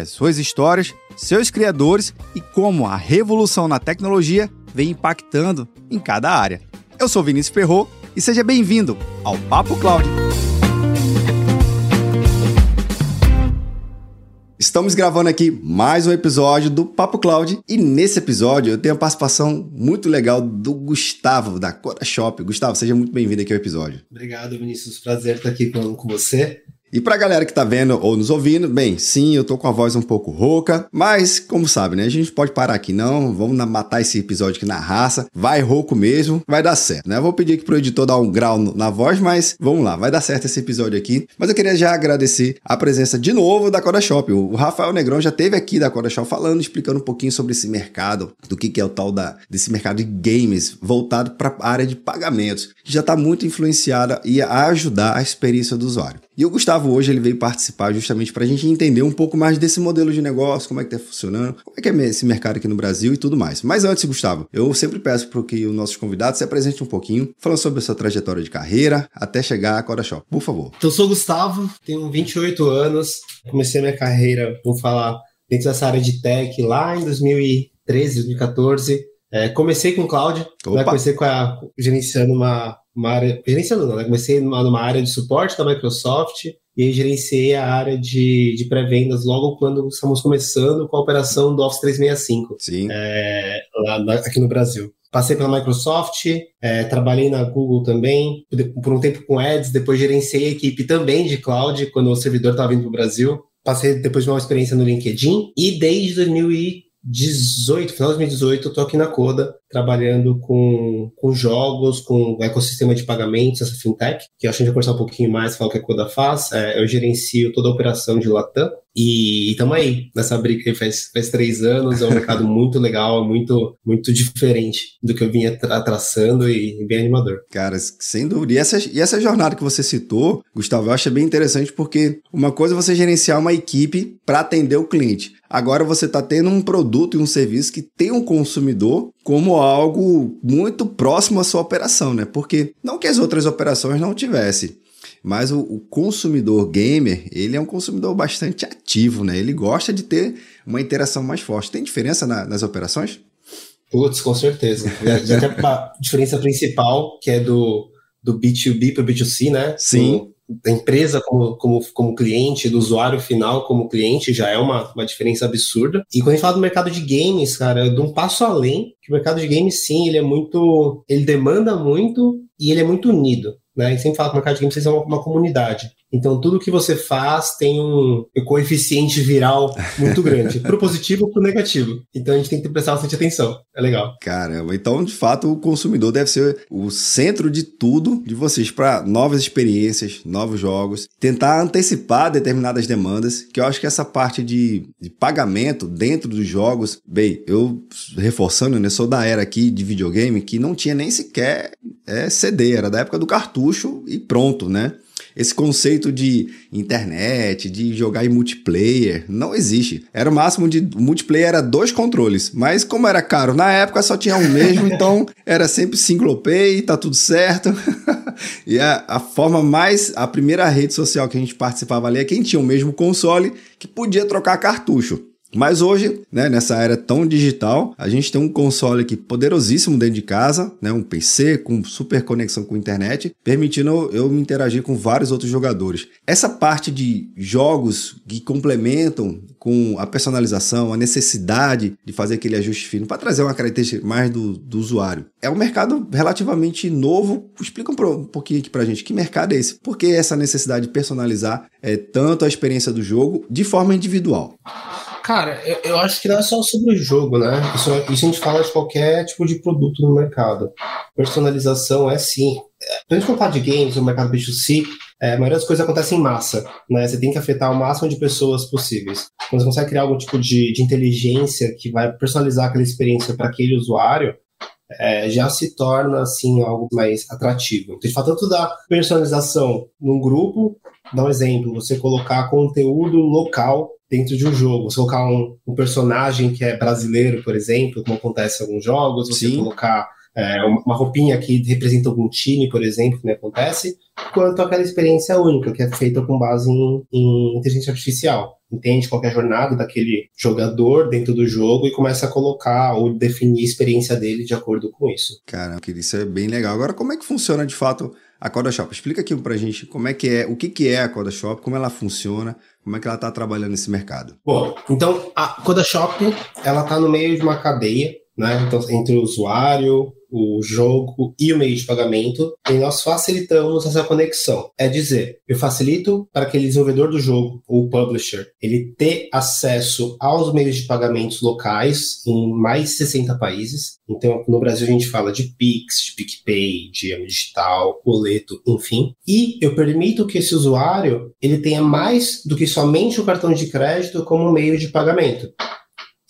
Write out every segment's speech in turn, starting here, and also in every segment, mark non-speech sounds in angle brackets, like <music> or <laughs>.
As suas histórias, seus criadores e como a revolução na tecnologia vem impactando em cada área. Eu sou Vinícius Ferro e seja bem-vindo ao Papo Cloud. Estamos gravando aqui mais um episódio do Papo Cloud e nesse episódio eu tenho a participação muito legal do Gustavo da Coda Shop. Gustavo, seja muito bem-vindo aqui ao episódio. Obrigado, Vinícius. Prazer estar aqui falando com você. E pra galera que tá vendo ou nos ouvindo, bem, sim, eu tô com a voz um pouco rouca, mas como sabe, né? A gente pode parar aqui não, vamos matar esse episódio aqui na raça, vai rouco mesmo, vai dar certo, né? Eu vou pedir aqui pro editor dar um grau na voz, mas vamos lá, vai dar certo esse episódio aqui. Mas eu queria já agradecer a presença de novo da Coda Shop. O Rafael Negrão já teve aqui da Coda Shop falando, explicando um pouquinho sobre esse mercado, do que, que é o tal da, desse mercado de games voltado para a área de pagamentos, que já está muito influenciada e a ajudar a experiência do usuário. E o Gustavo hoje ele veio participar justamente para a gente entender um pouco mais desse modelo de negócio, como é que está funcionando, como é que é esse mercado aqui no Brasil e tudo mais. Mas antes, Gustavo, eu sempre peço para que os nossos convidados se apresentem um pouquinho, falando sobre a sua trajetória de carreira até chegar à Cora Shop. Por favor. Então, eu sou o Gustavo, tenho 28 anos, comecei minha carreira, vou falar, dentro dessa área de tech lá em 2013, 2014. É, comecei com cloud, né, comecei com a, gerenciando uma, uma área, gerenciando não, né? Comecei numa, numa, área de suporte da Microsoft e aí gerenciei a área de, de pré-vendas logo quando estamos começando com a operação do Office 365. Sim. É, lá, aqui no Brasil. Passei pela Microsoft, é, trabalhei na Google também, por um tempo com Ads, depois gerenciei a equipe também de cloud, quando o servidor estava vindo para o Brasil. Passei depois de uma experiência no LinkedIn e desde 2018, final de 2018, eu tô aqui na Coda, trabalhando com, com jogos, com o ecossistema de pagamentos, essa fintech, que eu acho que a gente vai conversar um pouquinho mais, falar o que a Coda faz. É, eu gerencio toda a operação de Latam e estamos aí nessa briga aí faz, faz três anos. É um mercado <laughs> muito legal, muito, muito diferente do que eu vinha tra traçando e bem animador. Cara, sem dúvida. E essa, e essa jornada que você citou, Gustavo, eu acho bem interessante porque uma coisa é você gerenciar uma equipe para atender o cliente. Agora você está tendo um produto e um serviço que tem um consumidor como algo muito próximo à sua operação, né? Porque não que as outras operações não tivessem, mas o, o, consumidor gamer, ele é um consumidor bastante ativo, né? Ele gosta de ter uma interação mais forte. Tem diferença na, nas operações? Putz, com certeza. Já tem a diferença principal, que é do, do B2B para o B2C, né? Sim. Da empresa como, como, como cliente, do usuário final como cliente, já é uma, uma diferença absurda. E quando a gente fala do mercado de games, cara, de um passo além, que o mercado de games, sim, ele é muito. ele demanda muito e ele é muito unido. Né? E sempre fala que o mercado de games é uma, uma comunidade. Então, tudo que você faz tem um, coeficiente viral muito grande, pro positivo ou pro negativo. Então, a gente tem que prestar bastante atenção. É legal. Caramba, então, de fato, o consumidor deve ser o centro de tudo de vocês para novas experiências, novos jogos, tentar antecipar determinadas demandas, que eu acho que essa parte de, de pagamento dentro dos jogos, bem, eu reforçando, né, sou da era aqui de videogame que não tinha nem sequer é, CD, era da época do cartucho e pronto, né? Esse conceito de internet, de jogar em multiplayer, não existe. Era o máximo de multiplayer era dois controles, mas como era caro na época só tinha um mesmo, <laughs> então era sempre single play, tá tudo certo. <laughs> e a, a forma mais a primeira rede social que a gente participava ali é quem tinha o mesmo console que podia trocar cartucho. Mas hoje, né, nessa era tão digital, a gente tem um console aqui poderosíssimo dentro de casa, né, um PC com super conexão com a internet, permitindo eu me interagir com vários outros jogadores. Essa parte de jogos que complementam com a personalização, a necessidade de fazer aquele ajuste fino para trazer uma característica mais do, do usuário. É um mercado relativamente novo. Explica um, pouquinho aqui para a gente que mercado é esse? Por que essa necessidade de personalizar é, tanto a experiência do jogo de forma individual? Cara, eu, eu, acho que não é só sobre o jogo, né? Isso, isso a gente fala de qualquer tipo de produto no mercado. Personalização é sim. Quando a gente de games, no mercado B2C, é, a maioria das coisas acontece em massa, né? Você tem que afetar o máximo de pessoas possíveis. Quando você consegue criar algum tipo de, de inteligência que vai personalizar aquela experiência para aquele usuário, é, já se torna assim algo mais atrativo. Então, a gente fala tanto da personalização num grupo, dá um exemplo, você colocar conteúdo local dentro de um jogo, você colocar um, um personagem que é brasileiro, por exemplo, como acontece em alguns jogos, você Sim. colocar é, uma roupinha que representa algum time, por exemplo, que me acontece, quanto aquela experiência única, que é feita com base em, em inteligência artificial. Entende qual é a jornada daquele jogador dentro do jogo e começa a colocar ou definir a experiência dele de acordo com isso. Cara, isso é bem legal. Agora, como é que funciona de fato a Coda Shop? Explica aqui pra gente como é que é, o que, que é a Coda Shop, como ela funciona, como é que ela está trabalhando nesse mercado. Bom, então a Coda Shop ela está no meio de uma cadeia, né? Então, entre o usuário, o jogo e o meio de pagamento, e nós facilitamos essa conexão. É dizer, eu facilito para aquele desenvolvedor do jogo, ou publisher, ele ter acesso aos meios de pagamentos locais em mais de 60 países. Então, no Brasil a gente fala de Pix, de PicPay, de Digital, boleto, enfim. E eu permito que esse usuário ele tenha mais do que somente o cartão de crédito como meio de pagamento.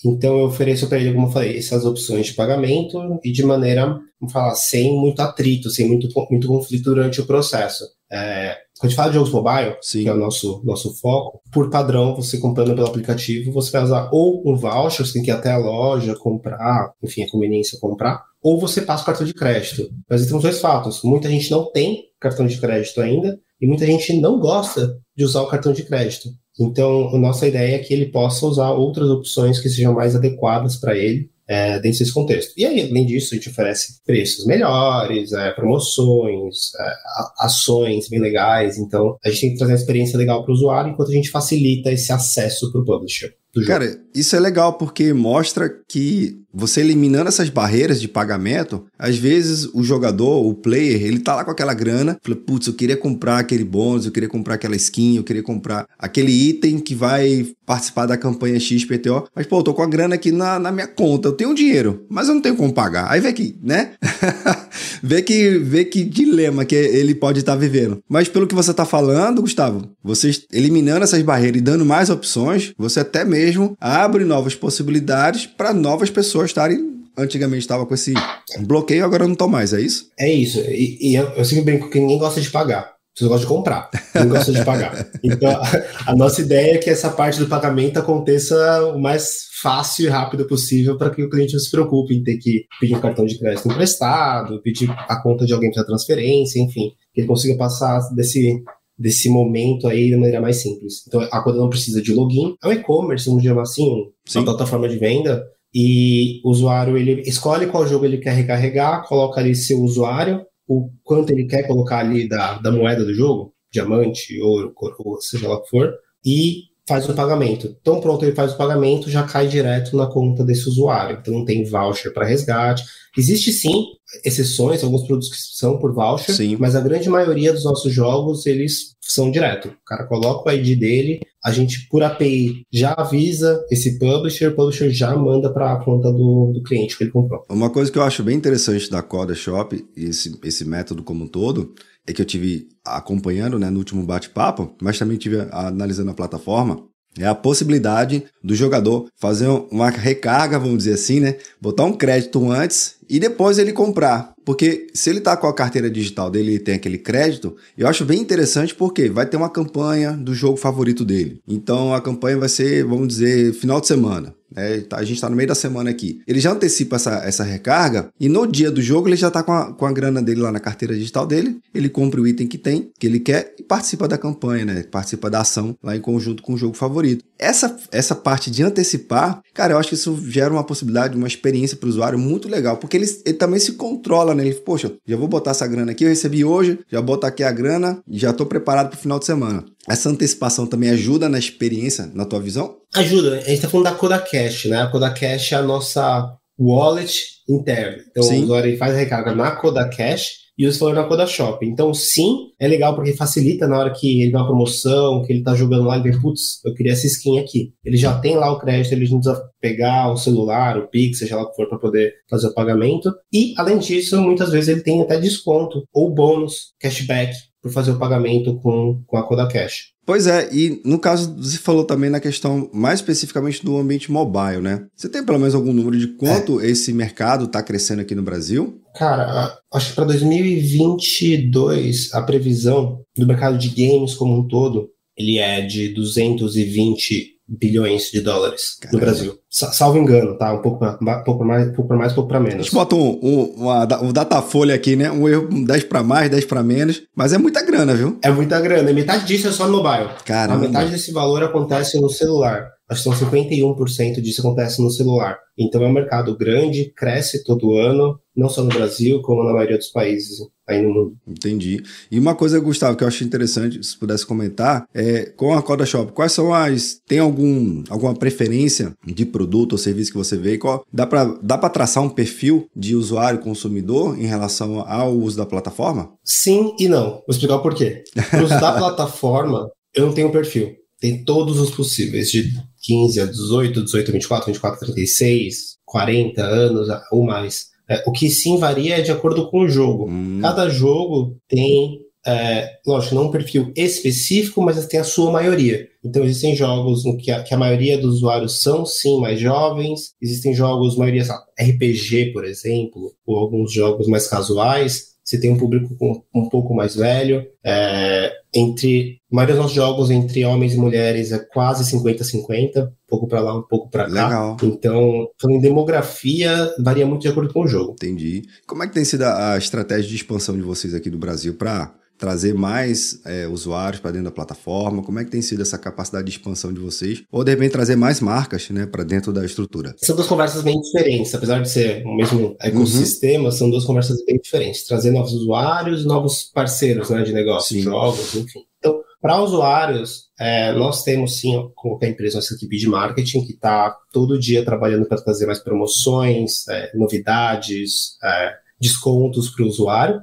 Então eu ofereço para ele, como eu falei, essas opções de pagamento e de maneira, vamos falar, sem muito atrito, sem muito, muito conflito durante o processo. É, quando a gente fala de jogos mobile, Sim. que é o nosso, nosso foco, por padrão, você comprando pelo aplicativo, você vai usar ou um voucher, você tem que ir até a loja, comprar, enfim, a conveniência comprar, ou você passa o cartão de crédito. Mas temos dois fatos. Muita gente não tem cartão de crédito ainda, e muita gente não gosta de usar o cartão de crédito. Então, a nossa ideia é que ele possa usar outras opções que sejam mais adequadas para ele é, dentro desse contexto. E aí, além disso, a gente oferece preços melhores, é, promoções, é, ações bem legais. Então, a gente tem que trazer uma experiência legal para o usuário, enquanto a gente facilita esse acesso para o publisher. Cara, isso é legal porque mostra que você eliminando essas barreiras de pagamento, às vezes o jogador, o player, ele tá lá com aquela grana, fala, putz, eu queria comprar aquele bônus, eu queria comprar aquela skin, eu queria comprar aquele item que vai participar da campanha XPTO, mas pô, eu tô com a grana aqui na, na minha conta, eu tenho dinheiro, mas eu não tenho como pagar. Aí vê que, né? <laughs> vê que vê que dilema que ele pode estar tá vivendo. Mas pelo que você tá falando, Gustavo, você eliminando essas barreiras e dando mais opções, você até mesmo abre novas possibilidades para novas pessoas estarem antigamente estava com esse bloqueio, agora não tô mais, é isso? É isso. E, e eu, eu sempre brinco que ninguém gosta de pagar. Você gosta de comprar, não gosta de pagar. <laughs> Então, a, a, nossa ideia é que essa parte do pagamento aconteça o mais fácil e rápido possível para que o cliente não se preocupe em ter que pedir um cartão de crédito emprestado, pedir a conta de alguém para transferência, enfim, que ele consiga passar desse, desse momento aí de maneira mais simples. Então, a conta não precisa de login, é um e-commerce, vamos dizer assim, uma plataforma de venda, e o usuário ele escolhe qual jogo ele quer recarregar, coloca ali seu usuário, o quanto ele quer colocar ali da, da moeda do jogo, diamante, ouro, coroa, seja lá o que for, e faz o pagamento. Então, pronto, ele faz o pagamento, já cai direto na conta desse usuário. Então, não tem voucher para resgate. Existe sim exceções, alguns produtos que são por voucher, sim. mas a grande maioria dos nossos jogos, eles são direto. O cara coloca o ID dele, a gente, por API, já avisa esse publisher, o publisher já manda para a conta do, do cliente que ele comprou. Uma coisa que eu acho bem interessante da Coda Shop, esse, esse método como um todo, é que eu tive acompanhando né, no último bate-papo, mas também tive analisando a plataforma, é a possibilidade do jogador fazer uma recarga, vamos dizer assim, né? Botar um crédito antes e depois ele comprar. Porque se ele está com a carteira digital dele e tem aquele crédito, eu acho bem interessante porque vai ter uma campanha do jogo favorito dele. Então a campanha vai ser, vamos dizer, final de semana. É, a gente está no meio da semana aqui. Ele já antecipa essa, essa recarga e no dia do jogo ele já está com a, com a grana dele lá na carteira digital dele. Ele compra o item que tem, que ele quer e participa da campanha, né? Participa da ação lá em conjunto com o jogo favorito. Essa, essa parte de antecipar, cara, eu acho que isso gera uma possibilidade, uma experiência para o usuário muito legal, porque ele, ele também se controla, né? Ele, poxa, já vou botar essa grana aqui, eu recebi hoje, já boto aqui a grana e já estou preparado para o final de semana. Essa antecipação também ajuda na experiência, na tua visão? Ajuda. A gente está falando da Coda Cash, né? A Coda Cash é a nossa wallet interna. Então, Sim. o usuário faz a recarga na Coda Cash e os valores na Shop. Então, sim, é legal porque facilita na hora que ele dá uma promoção, que ele tá jogando lá, ele vê, putz, eu queria essa skin aqui. Ele já tem lá o crédito, ele não precisa pegar o celular, o Pix, seja lá o que for, para poder fazer o pagamento. E, além disso, muitas vezes ele tem até desconto ou bônus, cashback. Por fazer o pagamento com, com a Coda Cash. Pois é, e no caso, você falou também na questão mais especificamente do ambiente mobile, né? Você tem pelo menos algum número de quanto é. esse mercado está crescendo aqui no Brasil? Cara, acho que para 2022 a previsão do mercado de games como um todo ele é de 220 bilhões de dólares Caramba. no Brasil. Salvo engano, tá? Um pouco, um pouco mais, um pouco mais, um pouco para menos. A gente bota um, um, uma, um datafolha aqui, né? Um erro, 10 para mais, 10 para menos. Mas é muita grana, viu? É muita grana. E metade disso é só no mobile. Caramba. A metade desse valor acontece no celular. Acho que são 51% disso acontece no celular. Então é um mercado grande, cresce todo ano, não só no Brasil, como na maioria dos países aí no mundo. Entendi. E uma coisa, Gustavo, que eu acho interessante, se pudesse comentar, é com a Coda Shop, quais são as. Tem algum, alguma preferência de produto ou serviço que você vê? Qual, dá para dá traçar um perfil de usuário consumidor em relação ao uso da plataforma? Sim e não. Vou explicar o porquê. O uso da plataforma, eu não tenho perfil. Tem todos os possíveis, de 15 a 18, 18 a 24, 24 a 36, 40 anos ou mais. É, o que sim varia é de acordo com o jogo. Hum. Cada jogo tem, é, lógico, não um perfil específico, mas tem a sua maioria. Então existem jogos em que a, que a maioria dos usuários são sim mais jovens, existem jogos, maioria sabe, RPG, por exemplo, ou alguns jogos mais casuais. Você tem um público com, um pouco mais velho. É, entre a maioria dos nossos jogos entre homens e mulheres é quase 50-50, um pouco para lá, um pouco para cá. Legal. Então, falando em demografia, varia muito de acordo com o jogo. Entendi. Como é que tem sido a estratégia de expansão de vocês aqui do Brasil para trazer mais é, usuários para dentro da plataforma? Como é que tem sido essa capacidade de expansão de vocês? Ou de repente trazer mais marcas né, para dentro da estrutura? São duas conversas bem diferentes, apesar de ser o mesmo ecossistema, uhum. são duas conversas bem diferentes. Trazer novos usuários, novos parceiros né, de negócio, Sim. jogos, enfim. Então, para usuários, é, nós temos sim, como a empresa, nossa equipe de marketing, que está todo dia trabalhando para trazer mais promoções, é, novidades, é, descontos para o usuário.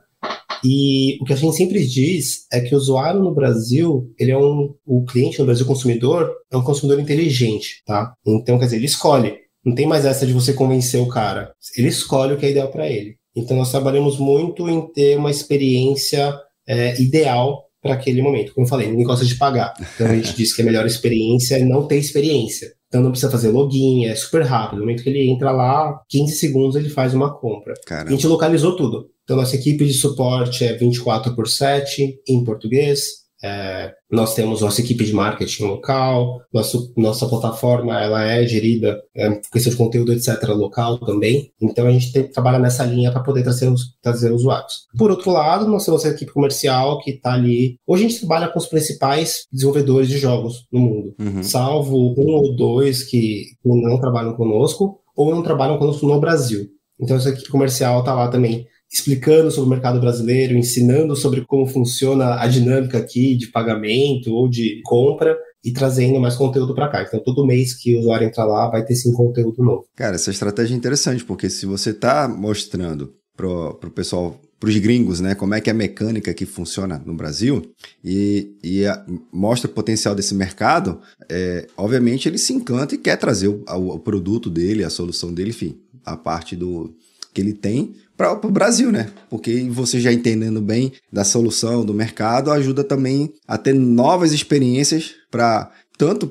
E o que a gente sempre diz é que o usuário no Brasil, ele é um, o cliente no Brasil, o consumidor, é um consumidor inteligente, tá? Então, quer dizer, ele escolhe. Não tem mais essa de você convencer o cara. Ele escolhe o que é ideal para ele. Então, nós trabalhamos muito em ter uma experiência é, ideal para aquele momento. Como eu falei, ninguém gosta de pagar. Então a gente diz que a melhor experiência é não ter experiência. Então não precisa fazer login, é super rápido. No momento que ele entra lá, 15 segundos ele faz uma compra. Caramba. A gente localizou tudo. Então nossa equipe de suporte é 24 por 7 em português, é, nós temos nossa equipe de marketing local, nosso, nossa plataforma ela é gerida, é, questão de conteúdo, etc., local também. Então a gente tem, trabalha nessa linha para poder trazer, os, trazer usuários. Por outro lado, nós temos a equipe comercial que está ali. Hoje a gente trabalha com os principais desenvolvedores de jogos no mundo, uhum. salvo um ou dois que não trabalham conosco ou não trabalham conosco no Brasil. Então essa equipe comercial está lá também explicando sobre o mercado brasileiro, ensinando sobre como funciona a dinâmica aqui de pagamento ou de compra e trazendo mais conteúdo para cá. Então, todo mês que o usuário entrar lá, vai ter sim conteúdo novo. Cara, essa estratégia é interessante, porque se você está mostrando para o pessoal para os gringos, né? Como é que é a mecânica que funciona no Brasil e, e a, mostra o potencial desse mercado, é, obviamente ele se encanta e quer trazer o, o, produto dele, a solução dele, enfim, a parte do que ele tem para o Brasil, né? Porque você já entendendo bem da solução do mercado ajuda também a ter novas experiências para tanto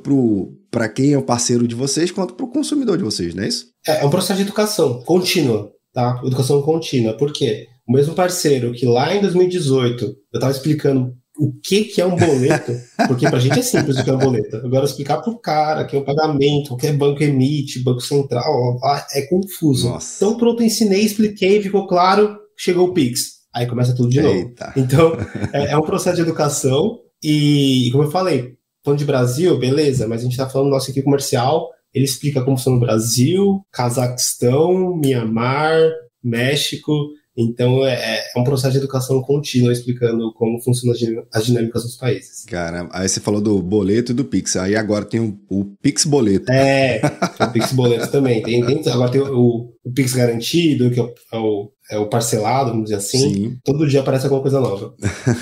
para quem é o parceiro de vocês quanto para o consumidor de vocês, não é isso? É, é um processo de educação contínua, tá? Educação contínua. Por quê? O mesmo parceiro que lá em 2018 eu estava explicando o que, que é um boleto, porque para a gente é simples o que é um boleto. Agora, explicar para o cara que é o pagamento, o que é banco emite, banco central, é confuso. Nossa. Então, pronto, ensinei, expliquei, ficou claro, chegou o Pix. Aí começa tudo de novo. Eita. Então, é, é, um processo de educação e, como eu falei, falando de Brasil, beleza, mas a gente está falando do nosso equipe comercial, ele explica como funciona o Brasil, Cazaquistão, Mianmar, México, então é, é, um processo de educação contínua explicando como funcionam as dinâmicas dos países. Cara, aí você falou do boleto e do Pix. Aí agora tem o, o Pix Boleto. É, o Pix Boleto também. Tem, tem, agora tem o, o, Pix Garantido, que é o, é o parcelado, vamos dizer assim. Sim. Todo dia aparece alguma coisa nova.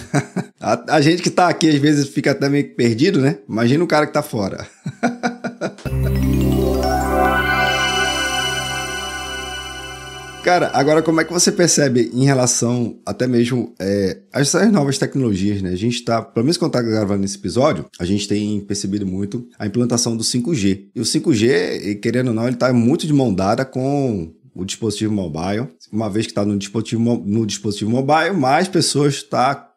<laughs> a, a, gente que tá aqui às vezes fica até meio perdido, né? Imagina o cara que tá fora. <laughs> Cara, agora como é que você percebe em relação até mesmo é, essas novas tecnologias, né? A gente está, pelo menos quando tá gravando esse episódio, a gente tem percebido muito a implantação do 5G. E o 5G, querendo ou não, ele está muito de mão dada com o dispositivo mobile. Uma vez que está no dispositivo, no dispositivo mobile, mais pessoas estão tá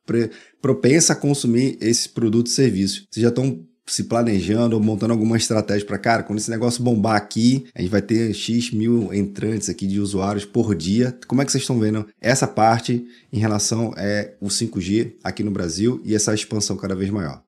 propensa a consumir esse produto e serviço. Vocês já estão se planejando, montando alguma estratégia para, cara, quando esse negócio bombar aqui, a gente vai ter X mil entrantes aqui de usuários por dia. Como é que vocês estão vendo essa parte em relação é, o 5G aqui no Brasil e essa expansão cada vez maior?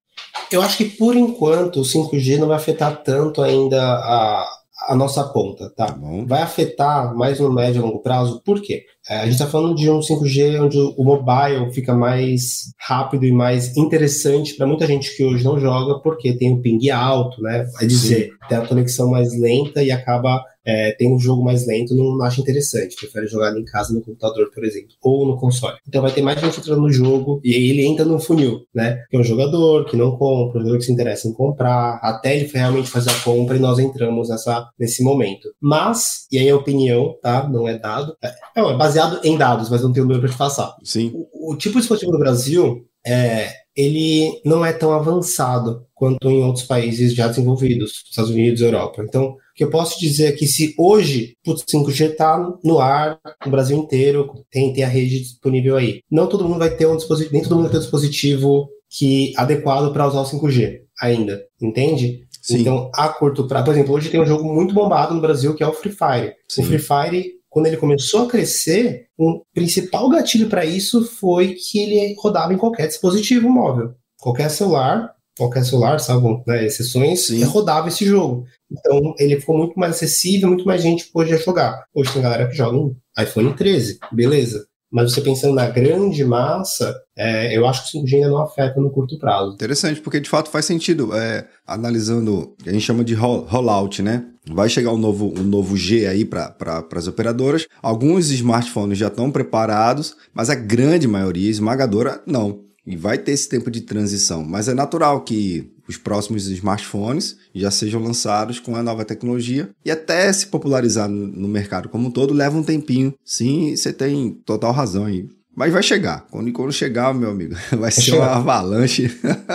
Eu acho que por enquanto o 5G não vai afetar tanto ainda a, a nossa ponta, tá? tá vai afetar mais no médio e longo prazo, por quê? É, a gente está falando de um 5G onde o mobile fica mais rápido e mais interessante para muita gente que hoje não joga, porque tem o ping alto, né? Vai dizer, Sim. tem a conexão mais lenta e acaba é, tem um jogo mais lento, não acha interessante, prefere jogar em casa no computador, por exemplo, ou no console. Então vai ter mais gente entrando no jogo e ele entra no funil, né? Que é um jogador que não compra, um jogador que se interessa em comprar, até ele realmente fazer a compra e nós entramos nessa, nesse momento. Mas, e aí a opinião, tá? Não é dado, é, é baseado em dados, mas não tenho número para te passar. Sim. O, o tipo de dispositivo no Brasil é, ele não é tão avançado quanto em outros países já desenvolvidos, Estados Unidos, Europa. Então, que eu posso dizer é que se hoje o 5G está no ar, no Brasil inteiro, tem, tem a rede disponível aí. Não todo mundo vai ter um dispositivo, nem todo mundo vai ter um dispositivo que adequado para usar o 5G ainda, entende? Sim. Então, a curto prazo, por exemplo, hoje tem um jogo muito bombado no Brasil que é o Free Fire. Sim. O Free Fire, quando ele começou a crescer, o um principal gatilho para isso foi que ele rodava em qualquer dispositivo móvel. Qualquer celular qualquer celular, salvo né, exceções, Sim. rodava esse jogo. Então ele ficou muito mais acessível, muito mais gente podia jogar. Hoje tem galera que joga um iPhone 13, beleza. Mas você pensando na grande massa, é, eu acho que o 5G ainda não afeta no curto prazo. Interessante, porque de fato faz sentido. É, analisando, a gente chama de rollout, né? Vai chegar um novo, um novo G aí para as operadoras. Alguns smartphones já estão preparados, mas a grande maioria esmagadora não. E vai ter esse tempo de transição, mas é natural que os próximos smartphones já sejam lançados com a nova tecnologia e até se popularizar no mercado como um todo leva um tempinho. Sim, você tem total razão aí. Mas vai chegar. Quando, quando chegar, meu amigo, <laughs> vai ser uma avalanche.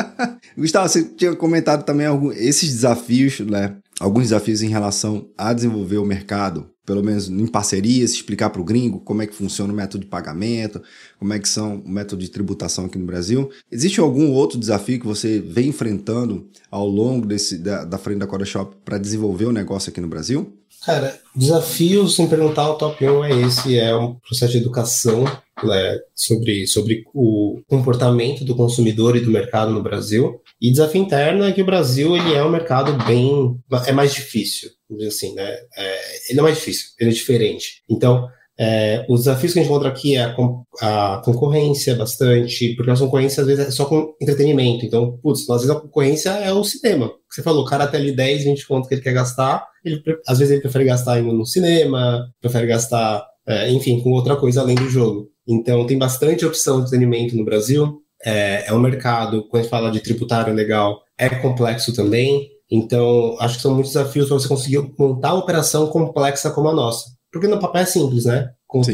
<laughs> Gustavo, você tinha comentado também alguns, esses desafios, né? Alguns desafios em relação a desenvolver o mercado pelo menos em parceria, se explicar para o gringo como é que funciona o método de pagamento, como é que são o método de tributação aqui no Brasil. Existe algum outro desafio que você vem enfrentando ao longo desse, da, da frente da Coda Shop para desenvolver o negócio aqui no Brasil? Cara, desafio, sem perguntar, o top 1 é esse, é um processo de educação né, sobre, sobre o comportamento do consumidor e do mercado no Brasil. E desafio interno é que o Brasil ele é um mercado bem... é mais difícil assim, né? É, ele é mais difícil, ele é diferente. Então, é, os desafios que a gente encontra aqui é a, a, concorrência bastante, porque a concorrência às vezes é só com entretenimento. Então, putz, às vezes a concorrência é o cinema. Você falou, o cara tem ali 10, 20 contos que ele quer gastar, ele, às vezes ele prefere gastar indo no cinema, prefere gastar, é, enfim, com outra coisa além do jogo. Então, tem bastante opção de entretenimento no Brasil. É, é um mercado, quando a gente fala de tributário legal, é complexo também. Então, acho que são muitos desafios para você conseguir montar uma operação complexa como a nossa. Porque no papel é simples, né?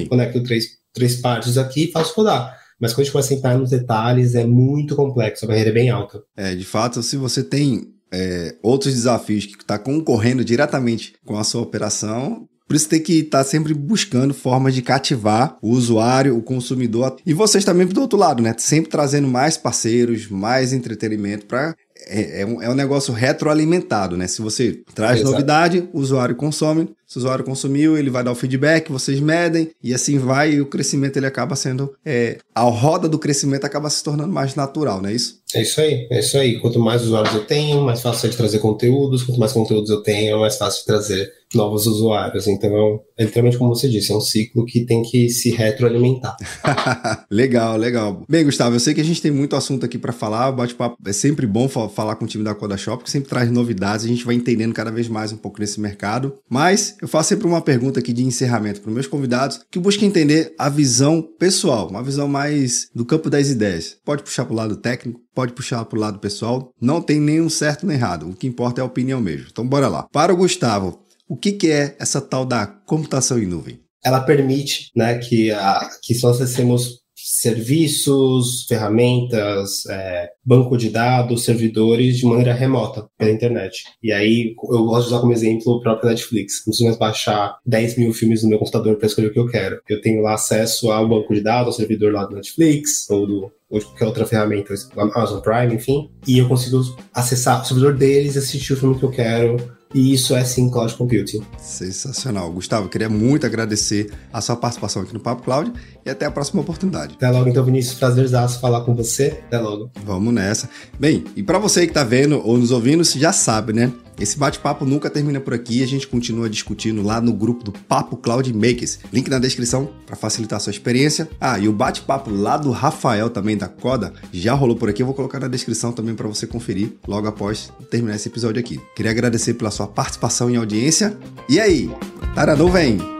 Conecto três, três partes aqui e faço rodar. Mas quando a gente começa a entrar nos detalhes, é muito complexo, a barreira é bem alta. É, de fato, se você tem é, outros desafios que está concorrendo diretamente com a sua operação, por isso tem que estar tá sempre buscando formas de cativar o usuário, o consumidor. E vocês também do outro lado, né? Sempre trazendo mais parceiros, mais entretenimento para é, é, um, é um negócio retroalimentado, né? Se você traz novidade, o usuário consome. Se o usuário consumiu, ele vai dar o feedback, vocês medem, e assim vai, e o crescimento ele acaba sendo. É, a roda do crescimento acaba se tornando mais natural, não é isso? É isso aí, é isso aí. Quanto mais usuários eu tenho, mais fácil é de trazer conteúdos, quanto mais conteúdos eu tenho, mais fácil de trazer novos usuários. Então, é literalmente como você disse, é um ciclo que tem que se retroalimentar. <laughs> legal, legal. Bem, Gustavo, eu sei que a gente tem muito assunto aqui para falar, bate-papo é sempre bom falar com o time da Coda Shop, que sempre traz novidades, a gente vai entendendo cada vez mais um pouco desse mercado. Mas eu faço sempre uma pergunta aqui de encerramento para meus convidados, que busca entender a visão pessoal, uma visão mais do campo das ideias. Pode puxar para o lado técnico, pode puxar para o lado pessoal, não tem nenhum certo nem errado, o que importa é a opinião mesmo. Então bora lá. Para o Gustavo, o que, que é essa tal da computação em nuvem? ela permite né, que, a, que nós acessemos serviços, ferramentas, é, banco de dados, servidores de maneira remota pela internet. E aí eu gosto de usar como exemplo o próprio Netflix. Não preciso mais baixar 10 mil filmes no meu computador para escolher o que eu quero. Eu tenho lá acesso ao banco de dados, ao servidor lá do Netflix ou do ou de qualquer outra ferramenta, Amazon Prime, enfim, e eu consigo acessar o servidor deles e assistir o filme que eu quero e isso é sim cloud computing. Sensacional. Gustavo, queria muito agradecer a sua participação aqui no Papo Cloud e até a próxima oportunidade. Até logo, então, Vinícius. Prazerzaço falar com você. Até logo. Vamos nessa. Bem, e para você que está vendo ou nos ouvindo, você já sabe, né? Esse bate-papo nunca termina por aqui, a gente continua discutindo lá no grupo do Papo Cloud Makers. Link na descrição para facilitar a sua experiência. Ah, e o bate-papo lá do Rafael também da Coda já rolou por aqui, eu vou colocar na descrição também para você conferir logo após terminar esse episódio aqui. Queria agradecer pela sua participação e audiência. E aí, Taranu vem!